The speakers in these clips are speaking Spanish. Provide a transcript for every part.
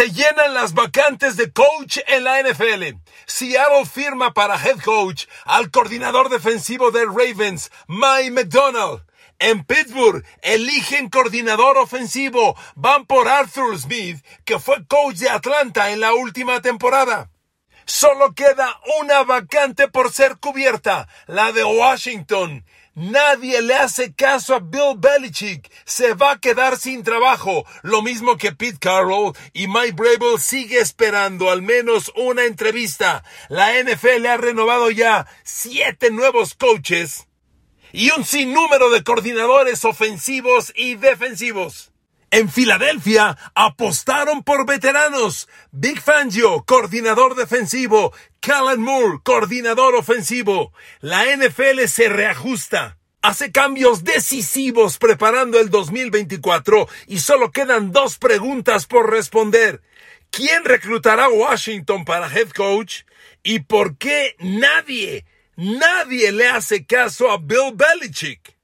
Se llenan las vacantes de coach en la NFL. Seattle firma para head coach al coordinador defensivo de Ravens, Mike McDonald. En Pittsburgh eligen coordinador ofensivo. Van por Arthur Smith, que fue coach de Atlanta en la última temporada. Solo queda una vacante por ser cubierta, la de Washington. Nadie le hace caso a Bill Belichick. Se va a quedar sin trabajo. Lo mismo que Pete Carroll y Mike Brable sigue esperando al menos una entrevista. La NFL ha renovado ya siete nuevos coaches y un sinnúmero de coordinadores ofensivos y defensivos. En Filadelfia apostaron por veteranos. Big Fangio, coordinador defensivo. Callan Moore, coordinador ofensivo. La NFL se reajusta. Hace cambios decisivos preparando el 2024 y solo quedan dos preguntas por responder. ¿Quién reclutará a Washington para head coach? ¿Y por qué nadie Nadie le hace caso a Bill Belichick.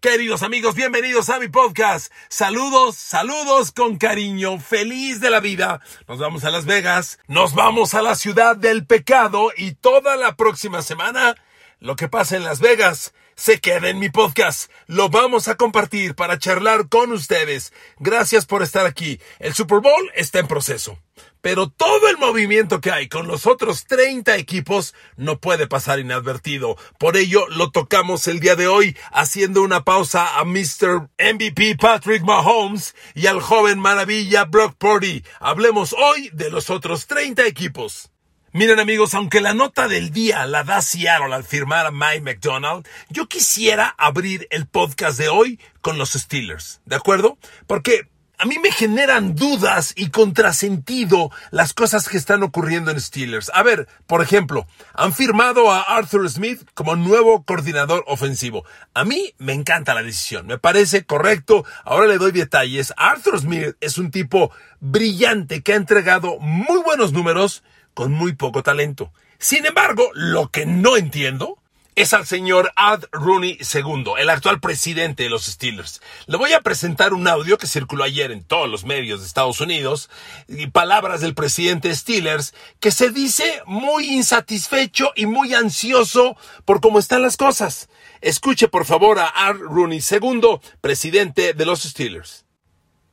Queridos amigos, bienvenidos a mi podcast. Saludos, saludos con cariño, feliz de la vida. Nos vamos a Las Vegas, nos vamos a la ciudad del pecado y toda la próxima semana lo que pasa en Las Vegas se queda en mi podcast. Lo vamos a compartir para charlar con ustedes. Gracias por estar aquí. El Super Bowl está en proceso. Pero todo el movimiento que hay con los otros 30 equipos no puede pasar inadvertido. Por ello lo tocamos el día de hoy haciendo una pausa a Mr. MVP Patrick Mahomes y al joven maravilla Brock Purdy. Hablemos hoy de los otros 30 equipos. Miren amigos, aunque la nota del día la da Seattle al firmar a Mike McDonald, yo quisiera abrir el podcast de hoy con los Steelers, ¿de acuerdo? Porque a mí me generan dudas y contrasentido las cosas que están ocurriendo en Steelers. A ver, por ejemplo, han firmado a Arthur Smith como nuevo coordinador ofensivo. A mí me encanta la decisión, me parece correcto. Ahora le doy detalles. Arthur Smith es un tipo brillante que ha entregado muy buenos números con muy poco talento. Sin embargo, lo que no entiendo es al señor Ad Rooney II, el actual presidente de los Steelers. Le voy a presentar un audio que circuló ayer en todos los medios de Estados Unidos y palabras del presidente Steelers que se dice muy insatisfecho y muy ansioso por cómo están las cosas. Escuche por favor a Ad Rooney II, presidente de los Steelers.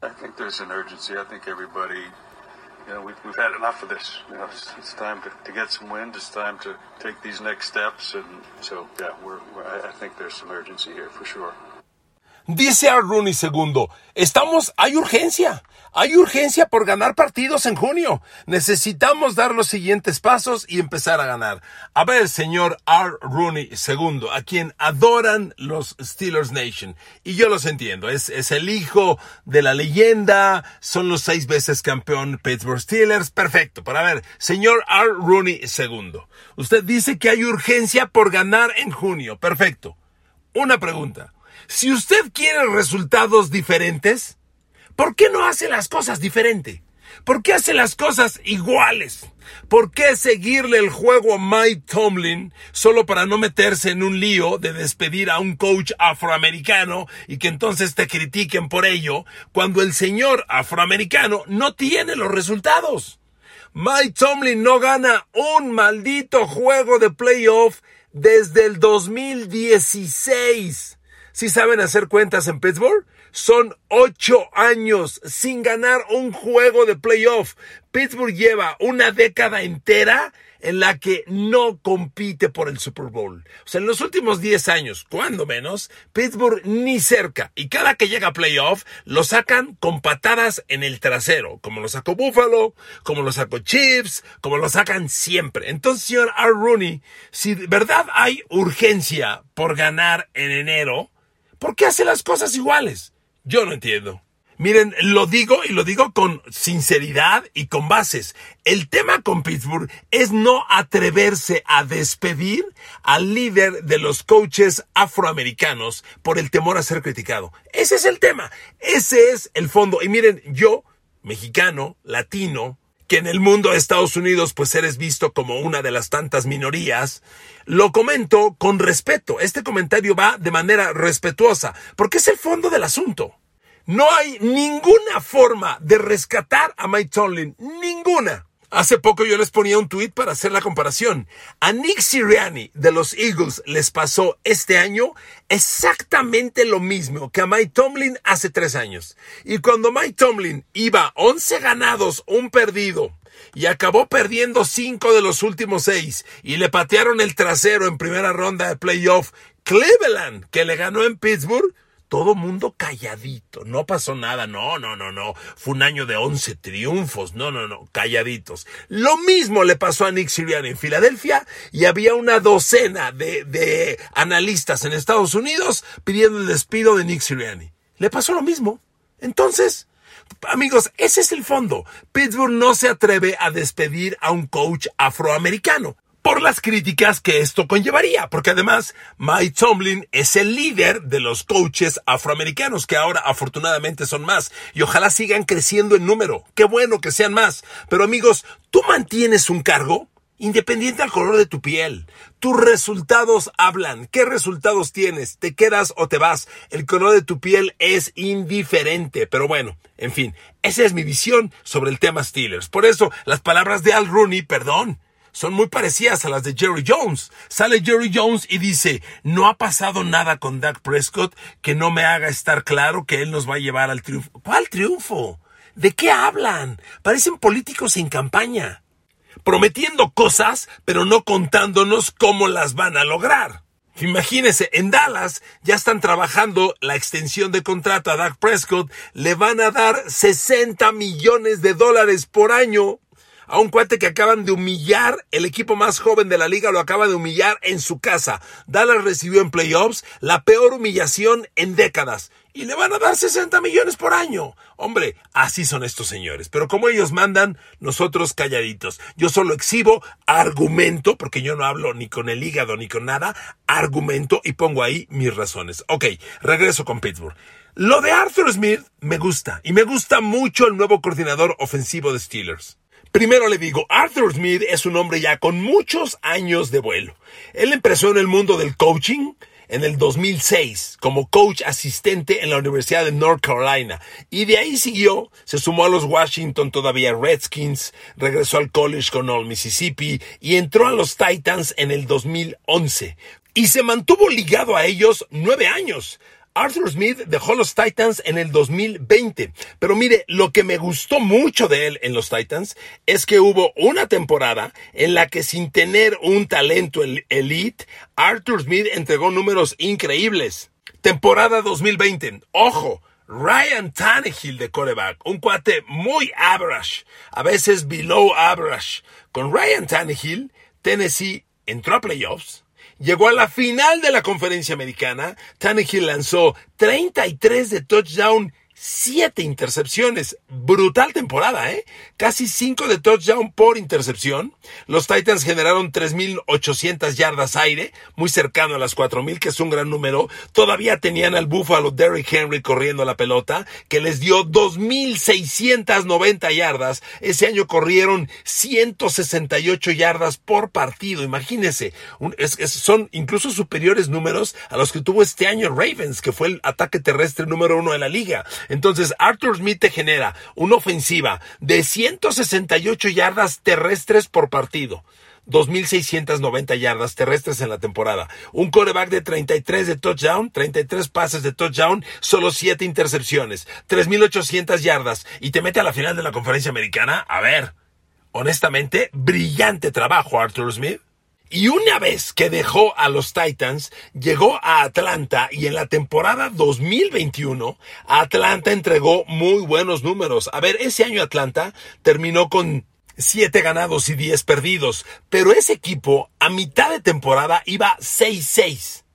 I think there's an urgency. I think everybody you know, we've, we've had enough of this. You know, it's, it's time to, to get some wind. It's time to take these next steps. And so, yeah, we're, we're I think there's some urgency here for sure. Dice a Rooney II, estamos, hay urgencia, hay urgencia por ganar partidos en junio. Necesitamos dar los siguientes pasos y empezar a ganar. A ver, señor R. Rooney II, a quien adoran los Steelers Nation. Y yo los entiendo, es, es el hijo de la leyenda, son los seis veces campeón Pittsburgh Steelers, perfecto. Pero a ver, señor R. Rooney II, usted dice que hay urgencia por ganar en junio, perfecto. Una pregunta. Si usted quiere resultados diferentes, ¿por qué no hace las cosas diferente? ¿Por qué hace las cosas iguales? ¿Por qué seguirle el juego a Mike Tomlin solo para no meterse en un lío de despedir a un coach afroamericano y que entonces te critiquen por ello cuando el señor afroamericano no tiene los resultados? Mike Tomlin no gana un maldito juego de playoff desde el 2016. Si saben hacer cuentas en Pittsburgh, son ocho años sin ganar un juego de playoff. Pittsburgh lleva una década entera en la que no compite por el Super Bowl. O sea, en los últimos 10 años, cuando menos, Pittsburgh ni cerca. Y cada que llega a playoff, lo sacan con patadas en el trasero, como lo sacó Buffalo, como lo sacó Chiefs, como lo sacan siempre. Entonces, señor R. Rooney, si de verdad hay urgencia por ganar en enero, ¿Por qué hace las cosas iguales? Yo no entiendo. Miren, lo digo y lo digo con sinceridad y con bases. El tema con Pittsburgh es no atreverse a despedir al líder de los coaches afroamericanos por el temor a ser criticado. Ese es el tema. Ese es el fondo. Y miren, yo, mexicano, latino, que en el mundo de Estados Unidos pues eres visto como una de las tantas minorías, lo comento con respeto. Este comentario va de manera respetuosa, porque es el fondo del asunto. No hay ninguna forma de rescatar a Mike Tomlin. Ninguna. Hace poco yo les ponía un tweet para hacer la comparación. A Nick Sirianni de los Eagles les pasó este año exactamente lo mismo que a Mike Tomlin hace tres años. Y cuando Mike Tomlin iba 11 ganados, un perdido, y acabó perdiendo cinco de los últimos seis, y le patearon el trasero en primera ronda de playoff, Cleveland, que le ganó en Pittsburgh, todo mundo calladito, no pasó nada, no, no, no, no, fue un año de 11 triunfos, no, no, no, calladitos. Lo mismo le pasó a Nick Sirianni en Filadelfia y había una docena de, de analistas en Estados Unidos pidiendo el despido de Nick Sirianni. Le pasó lo mismo. Entonces, Amigos, ese es el fondo. Pittsburgh no se atreve a despedir a un coach afroamericano por las críticas que esto conllevaría, porque además Mike Tomlin es el líder de los coaches afroamericanos, que ahora afortunadamente son más, y ojalá sigan creciendo en número. Qué bueno que sean más. Pero amigos, ¿tú mantienes un cargo? Independiente al color de tu piel, tus resultados hablan. ¿Qué resultados tienes? ¿Te quedas o te vas? El color de tu piel es indiferente. Pero bueno, en fin, esa es mi visión sobre el tema Steelers. Por eso, las palabras de Al Rooney, perdón, son muy parecidas a las de Jerry Jones. Sale Jerry Jones y dice, no ha pasado nada con Dak Prescott que no me haga estar claro que él nos va a llevar al triunfo. ¿Cuál triunfo? ¿De qué hablan? Parecen políticos sin campaña. Prometiendo cosas, pero no contándonos cómo las van a lograr. Imagínense, en Dallas ya están trabajando la extensión de contrato a Dak Prescott, le van a dar 60 millones de dólares por año a un cuate que acaban de humillar, el equipo más joven de la liga lo acaba de humillar en su casa. Dallas recibió en playoffs la peor humillación en décadas. Y le van a dar 60 millones por año. Hombre, así son estos señores. Pero como ellos mandan, nosotros calladitos. Yo solo exhibo argumento, porque yo no hablo ni con el hígado ni con nada, argumento y pongo ahí mis razones. Ok, regreso con Pittsburgh. Lo de Arthur Smith me gusta y me gusta mucho el nuevo coordinador ofensivo de Steelers. Primero le digo, Arthur Smith es un hombre ya con muchos años de vuelo. Él empezó en el mundo del coaching en el 2006 como coach asistente en la Universidad de North Carolina. Y de ahí siguió, se sumó a los Washington todavía Redskins, regresó al college con Old Mississippi y entró a los Titans en el 2011 y se mantuvo ligado a ellos nueve años, Arthur Smith dejó los Titans en el 2020. Pero mire, lo que me gustó mucho de él en los Titans es que hubo una temporada en la que sin tener un talento elite, Arthur Smith entregó números increíbles. Temporada 2020. Ojo. Ryan Tannehill de coreback, un cuate muy average, a veces below average. Con Ryan Tannehill, Tennessee entró a playoffs, llegó a la final de la conferencia americana. Tannehill lanzó 33 de touchdown siete intercepciones. Brutal temporada, ¿eh? Casi cinco de touchdown por intercepción. Los Titans generaron 3.800 yardas aire, muy cercano a las 4.000, que es un gran número. Todavía tenían al Buffalo Derrick Henry corriendo la pelota, que les dio 2.690 yardas. Ese año corrieron 168 yardas por partido. Imagínense, son incluso superiores números a los que tuvo este año Ravens, que fue el ataque terrestre número uno de la liga. Entonces, Arthur Smith te genera una ofensiva de 168 yardas terrestres por partido. 2.690 yardas terrestres en la temporada. Un coreback de 33 de touchdown, 33 pases de touchdown, solo 7 intercepciones, 3.800 yardas y te mete a la final de la conferencia americana. A ver, honestamente, brillante trabajo Arthur Smith. Y una vez que dejó a los Titans, llegó a Atlanta y en la temporada 2021, Atlanta entregó muy buenos números. A ver, ese año Atlanta terminó con 7 ganados y 10 perdidos, pero ese equipo a mitad de temporada iba 6-6.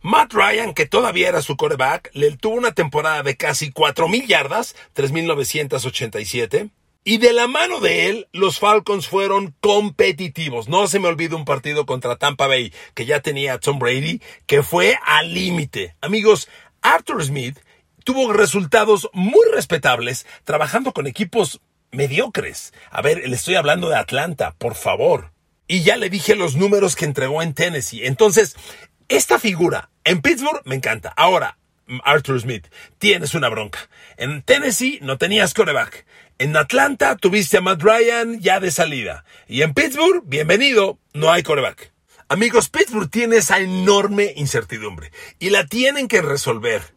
Matt Ryan, que todavía era su coreback, le tuvo una temporada de casi 4.000 yardas, 3.987. Y de la mano de él, los Falcons fueron competitivos. No se me olvide un partido contra Tampa Bay, que ya tenía Tom Brady, que fue al límite. Amigos, Arthur Smith tuvo resultados muy respetables trabajando con equipos mediocres. A ver, le estoy hablando de Atlanta, por favor. Y ya le dije los números que entregó en Tennessee. Entonces, esta figura en Pittsburgh me encanta. Ahora, Arthur Smith, tienes una bronca. En Tennessee no tenías coreback. En Atlanta tuviste a Matt Ryan ya de salida. Y en Pittsburgh, bienvenido, no hay coreback. Amigos, Pittsburgh tiene esa enorme incertidumbre y la tienen que resolver.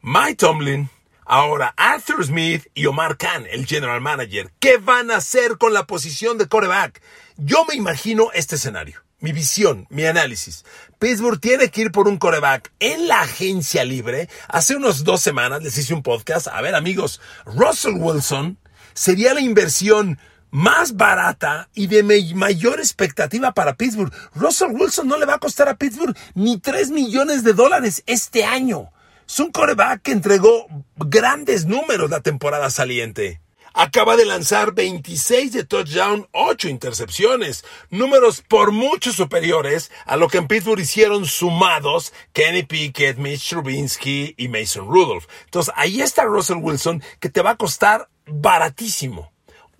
Mike Tomlin, ahora Arthur Smith y Omar Khan, el general manager. ¿Qué van a hacer con la posición de coreback? Yo me imagino este escenario. Mi visión, mi análisis. Pittsburgh tiene que ir por un coreback en la agencia libre. Hace unos dos semanas les hice un podcast. A ver amigos, Russell Wilson sería la inversión más barata y de mayor expectativa para Pittsburgh. Russell Wilson no le va a costar a Pittsburgh ni 3 millones de dólares este año. Es un coreback que entregó grandes números la temporada saliente. Acaba de lanzar 26 de touchdown, 8 intercepciones, números por mucho superiores a lo que en Pittsburgh hicieron sumados Kenny Pickett, Mitch Trubinsky y Mason Rudolph. Entonces ahí está Russell Wilson que te va a costar baratísimo.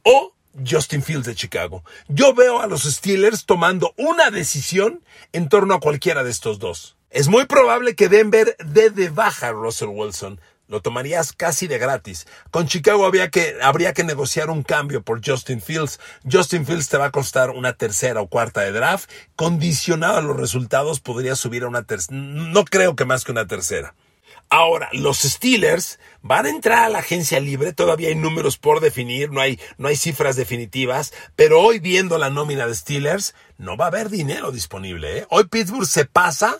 O Justin Fields de Chicago. Yo veo a los Steelers tomando una decisión en torno a cualquiera de estos dos. Es muy probable que Denver dé de baja a Russell Wilson. Lo tomarías casi de gratis. Con Chicago había que, habría que negociar un cambio por Justin Fields. Justin Fields te va a costar una tercera o cuarta de draft. Condicionado a los resultados, podría subir a una tercera. No creo que más que una tercera. Ahora, los Steelers van a entrar a la agencia libre, todavía hay números por definir, no hay, no hay cifras definitivas, pero hoy viendo la nómina de Steelers, no va a haber dinero disponible. ¿eh? Hoy Pittsburgh se pasa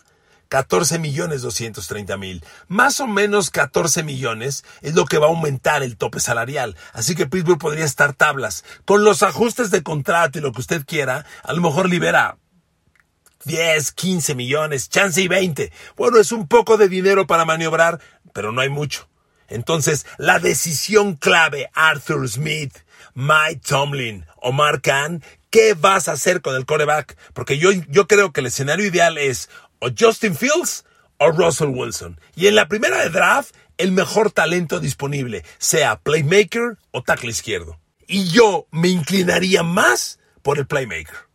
14 millones 230 mil. Más o menos 14 millones es lo que va a aumentar el tope salarial. Así que Pittsburgh podría estar tablas. Con los ajustes de contrato y lo que usted quiera, a lo mejor libera 10, 15 millones, chance y 20. Bueno, es un poco de dinero para maniobrar, pero no hay mucho. Entonces, la decisión clave, Arthur Smith, Mike Tomlin, Omar Khan, ¿qué vas a hacer con el coreback? Porque yo, yo creo que el escenario ideal es o Justin Fields o Russell Wilson. Y en la primera de draft, el mejor talento disponible, sea playmaker o tackle izquierdo. Y yo me inclinaría más por el playmaker.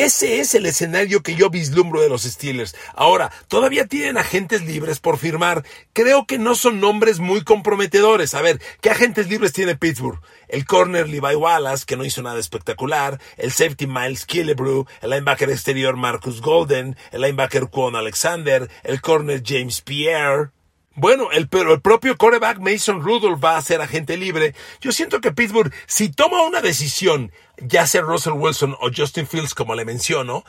Ese es el escenario que yo vislumbro de los Steelers. Ahora, todavía tienen agentes libres por firmar. Creo que no son nombres muy comprometedores. A ver, ¿qué agentes libres tiene Pittsburgh? El corner Levi Wallace, que no hizo nada espectacular. El safety Miles Killebrew. El linebacker exterior Marcus Golden. El linebacker Kwon Alexander. El corner James Pierre. Bueno, el, pero el propio coreback Mason Rudolph va a ser agente libre. Yo siento que Pittsburgh, si toma una decisión, ya sea Russell Wilson o Justin Fields, como le menciono,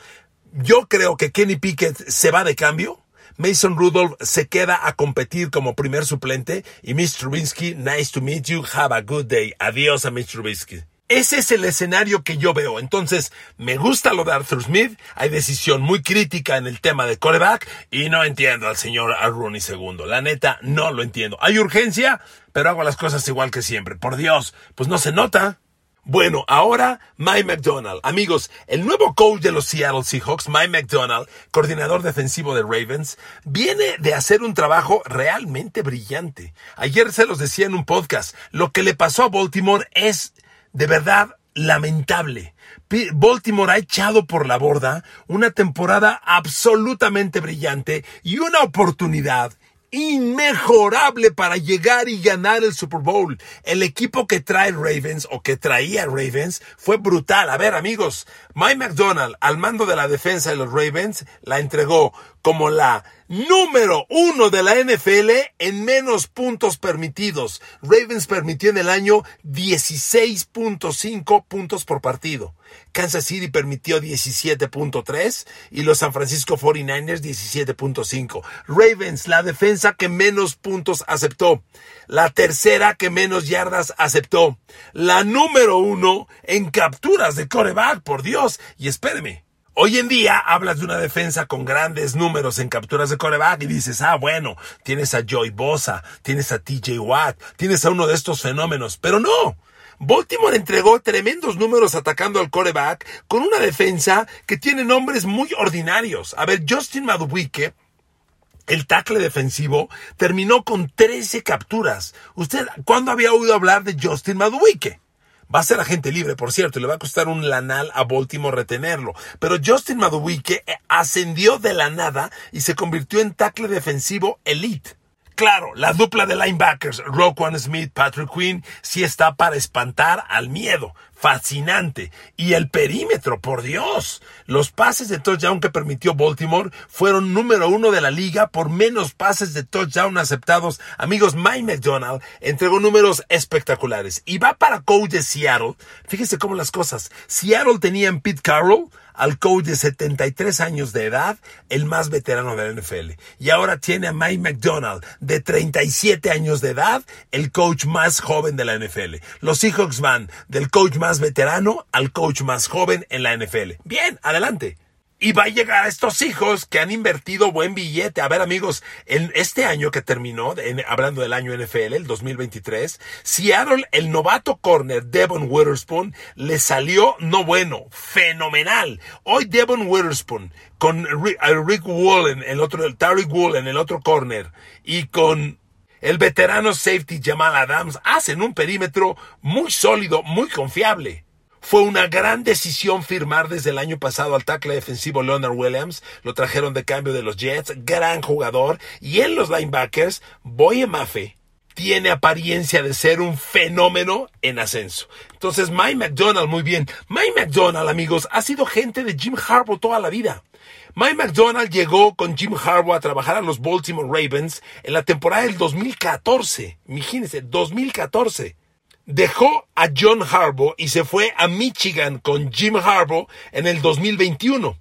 yo creo que Kenny Pickett se va de cambio. Mason Rudolph se queda a competir como primer suplente y Mr. Trubinsky, nice to meet you, have a good day. Adiós a Mr. Trubinsky. Ese es el escenario que yo veo. Entonces, me gusta lo de Arthur Smith. Hay decisión muy crítica en el tema de coreback y no entiendo al señor Rooney II. La neta, no lo entiendo. Hay urgencia, pero hago las cosas igual que siempre. Por Dios, pues no se nota. Bueno, ahora Mike McDonald. Amigos, el nuevo coach de los Seattle Seahawks, Mike McDonald, coordinador defensivo de Ravens, viene de hacer un trabajo realmente brillante. Ayer se los decía en un podcast, lo que le pasó a Baltimore es de verdad lamentable. Baltimore ha echado por la borda una temporada absolutamente brillante y una oportunidad inmejorable para llegar y ganar el Super Bowl. El equipo que trae Ravens o que traía Ravens fue brutal. A ver amigos, Mike McDonald al mando de la defensa de los Ravens la entregó como la número uno de la NFL en menos puntos permitidos. Ravens permitió en el año 16.5 puntos por partido. Kansas City permitió 17.3 y los San Francisco 49ers 17.5. Ravens, la defensa que menos puntos aceptó. La tercera que menos yardas aceptó. La número uno en capturas de coreback, por Dios. Y espéreme, Hoy en día hablas de una defensa con grandes números en capturas de coreback y dices, ah, bueno, tienes a Joy Bosa, tienes a TJ Watt, tienes a uno de estos fenómenos, pero no. Baltimore entregó tremendos números atacando al coreback con una defensa que tiene nombres muy ordinarios. A ver, Justin Madubuike, el tackle defensivo, terminó con 13 capturas. ¿Usted cuándo había oído hablar de Justin Madubuike? Va a ser agente libre, por cierto, y le va a costar un lanal a Baltimore retenerlo. Pero Justin Madubuike ascendió de la nada y se convirtió en tackle defensivo elite. Claro, la dupla de linebackers, Roquan Smith, Patrick Quinn, sí está para espantar al miedo. Fascinante. Y el perímetro, por Dios. Los pases de touchdown que permitió Baltimore fueron número uno de la liga por menos pases de touchdown aceptados. Amigos, Mike McDonald entregó números espectaculares. Y va para coach de Seattle. Fíjese cómo las cosas. Seattle tenía en Pete Carroll al coach de 73 años de edad, el más veterano de la NFL. Y ahora tiene a Mike McDonald, de 37 años de edad, el coach más joven de la NFL. Los Seahawks van del coach más veterano al coach más joven en la NFL. Bien, adelante y va a llegar a estos hijos que han invertido buen billete. A ver, amigos, en este año que terminó, hablando del año NFL, el 2023, Seattle, el novato corner Devon Witherspoon, le salió no bueno, fenomenal. Hoy Devon Witherspoon con Rick, Wallen, el otro, Tariq Wallen, el otro corner, y con el veterano safety Jamal Adams, hacen un perímetro muy sólido, muy confiable. Fue una gran decisión firmar desde el año pasado al tackle defensivo Leonard Williams. Lo trajeron de cambio de los Jets, gran jugador. Y en los linebackers, Boye Mafe tiene apariencia de ser un fenómeno en ascenso. Entonces, Mike McDonald, muy bien. Mike McDonald, amigos, ha sido gente de Jim Harbaugh toda la vida. Mike McDonald llegó con Jim Harbaugh a trabajar a los Baltimore Ravens en la temporada del 2014. Imagínense, 2014 dejó a John Harbaugh y se fue a Michigan con Jim Harbaugh en el 2021.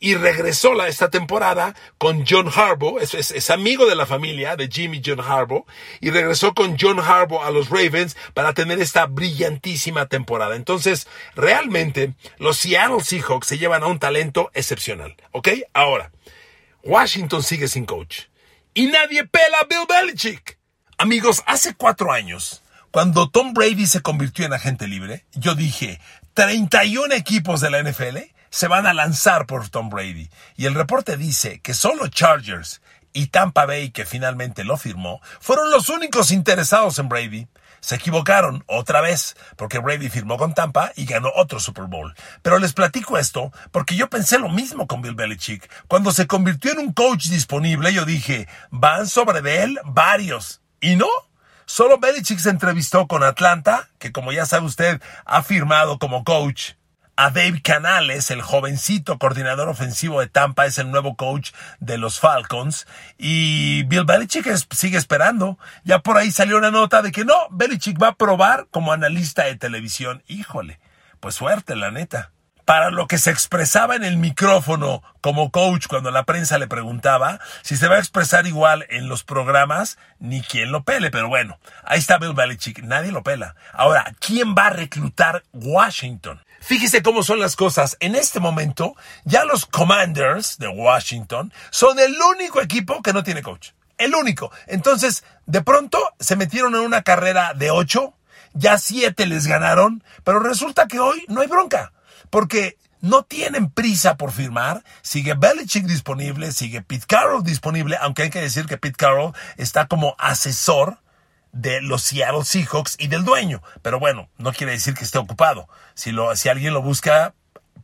Y regresó la, esta temporada con John Harbaugh, es, amigo de la familia de Jim y John Harbaugh, y regresó con John Harbaugh a los Ravens para tener esta brillantísima temporada. Entonces, realmente, los Seattle Seahawks se llevan a un talento excepcional. ¿Ok? Ahora, Washington sigue sin coach. Y nadie pela a Bill Belichick. Amigos, hace cuatro años, cuando Tom Brady se convirtió en agente libre, yo dije, 31 equipos de la NFL se van a lanzar por Tom Brady. Y el reporte dice que solo Chargers y Tampa Bay, que finalmente lo firmó, fueron los únicos interesados en Brady. Se equivocaron otra vez, porque Brady firmó con Tampa y ganó otro Super Bowl. Pero les platico esto porque yo pensé lo mismo con Bill Belichick. Cuando se convirtió en un coach disponible, yo dije, van sobre de él varios. Y no, Solo Belichick se entrevistó con Atlanta, que como ya sabe usted, ha firmado como coach. A Dave Canales, el jovencito coordinador ofensivo de Tampa, es el nuevo coach de los Falcons. Y Bill Belichick sigue esperando. Ya por ahí salió una nota de que no, Belichick va a probar como analista de televisión. Híjole, pues suerte, la neta para lo que se expresaba en el micrófono como coach cuando la prensa le preguntaba si se va a expresar igual en los programas, ni quien lo pele. Pero bueno, ahí está Bill Belichick, nadie lo pela. Ahora, ¿quién va a reclutar Washington? Fíjese cómo son las cosas. En este momento, ya los Commanders de Washington son el único equipo que no tiene coach. El único. Entonces, de pronto se metieron en una carrera de ocho, ya siete les ganaron, pero resulta que hoy no hay bronca porque no tienen prisa por firmar. Sigue Belichick disponible, sigue Pete Carroll disponible, aunque hay que decir que Pete Carroll está como asesor de los Seattle Seahawks y del dueño. Pero bueno, no quiere decir que esté ocupado. Si, lo, si alguien lo busca,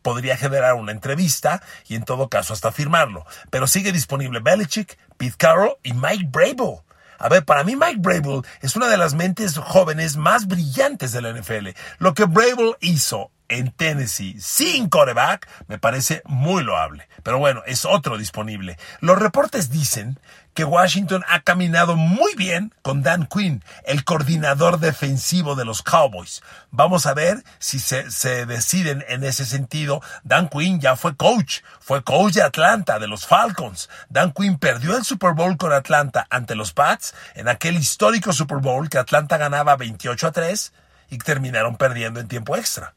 podría generar una entrevista y en todo caso hasta firmarlo. Pero sigue disponible Belichick, Pete Carroll y Mike Brable. A ver, para mí Mike Brable es una de las mentes jóvenes más brillantes de la NFL. Lo que Brable hizo en Tennessee sin coreback me parece muy loable. Pero bueno, es otro disponible. Los reportes dicen que Washington ha caminado muy bien con Dan Quinn, el coordinador defensivo de los Cowboys. Vamos a ver si se, se, deciden en ese sentido. Dan Quinn ya fue coach, fue coach de Atlanta, de los Falcons. Dan Quinn perdió el Super Bowl con Atlanta ante los Pats en aquel histórico Super Bowl que Atlanta ganaba 28 a 3 y terminaron perdiendo en tiempo extra.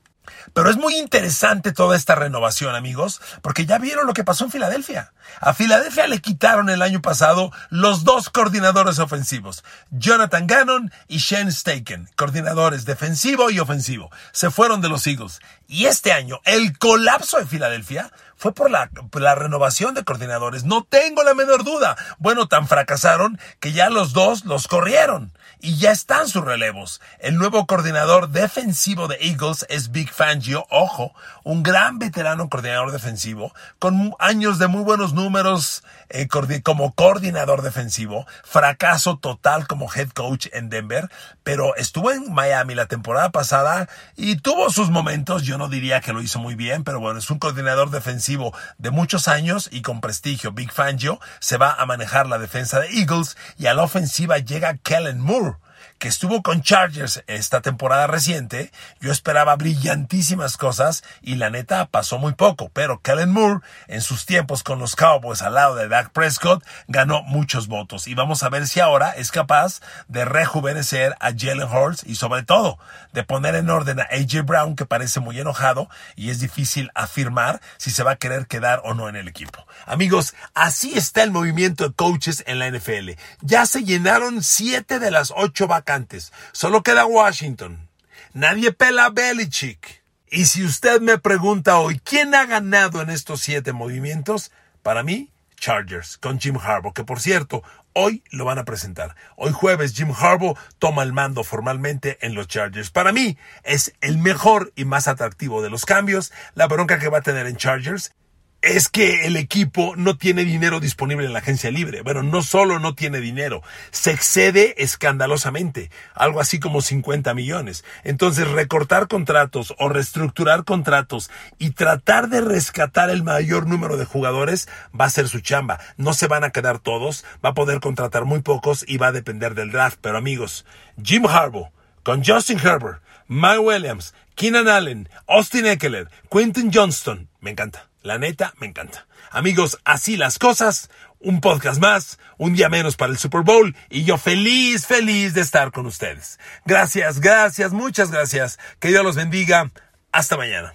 Pero es muy interesante toda esta renovación, amigos, porque ya vieron lo que pasó en Filadelfia. A Filadelfia le quitaron el año pasado los dos coordinadores ofensivos, Jonathan Gannon y Shane Steichen, coordinadores defensivo y ofensivo. Se fueron de los Eagles. Y este año, el colapso de Filadelfia fue por la, renovación de coordinadores. No tengo la menor duda. Bueno, tan fracasaron que ya los dos los corrieron y ya están sus relevos. El nuevo coordinador defensivo de Eagles es Big Fangio, ojo, un gran veterano coordinador defensivo, con años de muy buenos números eh, como coordinador defensivo, fracaso total como head coach en Denver, pero estuvo en Miami la temporada pasada y tuvo sus momentos. Yo no diría que lo hizo muy bien, pero bueno, es un coordinador defensivo de muchos años y con prestigio. Big Fangio se va a manejar la defensa de Eagles y a la ofensiva llega Kellen Moore que estuvo con Chargers esta temporada reciente, yo esperaba brillantísimas cosas y la neta pasó muy poco, pero Kellen Moore en sus tiempos con los Cowboys al lado de Dak Prescott ganó muchos votos y vamos a ver si ahora es capaz de rejuvenecer a Jalen Hurts y sobre todo de poner en orden a AJ Brown que parece muy enojado y es difícil afirmar si se va a querer quedar o no en el equipo. Amigos, así está el movimiento de coaches en la NFL. Ya se llenaron siete de las ocho vacantes Solo queda Washington. Nadie pela a Belichick. Y si usted me pregunta hoy quién ha ganado en estos siete movimientos, para mí, Chargers, con Jim Harbaugh, que por cierto, hoy lo van a presentar. Hoy jueves Jim Harbaugh toma el mando formalmente en los Chargers. Para mí es el mejor y más atractivo de los cambios. La bronca que va a tener en Chargers es que el equipo no tiene dinero disponible en la agencia libre. Bueno, no solo no tiene dinero, se excede escandalosamente, algo así como 50 millones. Entonces, recortar contratos o reestructurar contratos y tratar de rescatar el mayor número de jugadores va a ser su chamba. No se van a quedar todos, va a poder contratar muy pocos y va a depender del draft. Pero amigos, Jim Harbaugh con Justin Herbert, Mike Williams, Keenan Allen, Austin Eckler, Quentin Johnston, me encanta. La neta, me encanta. Amigos, así las cosas. Un podcast más, un día menos para el Super Bowl y yo feliz, feliz de estar con ustedes. Gracias, gracias, muchas gracias. Que Dios los bendiga. Hasta mañana.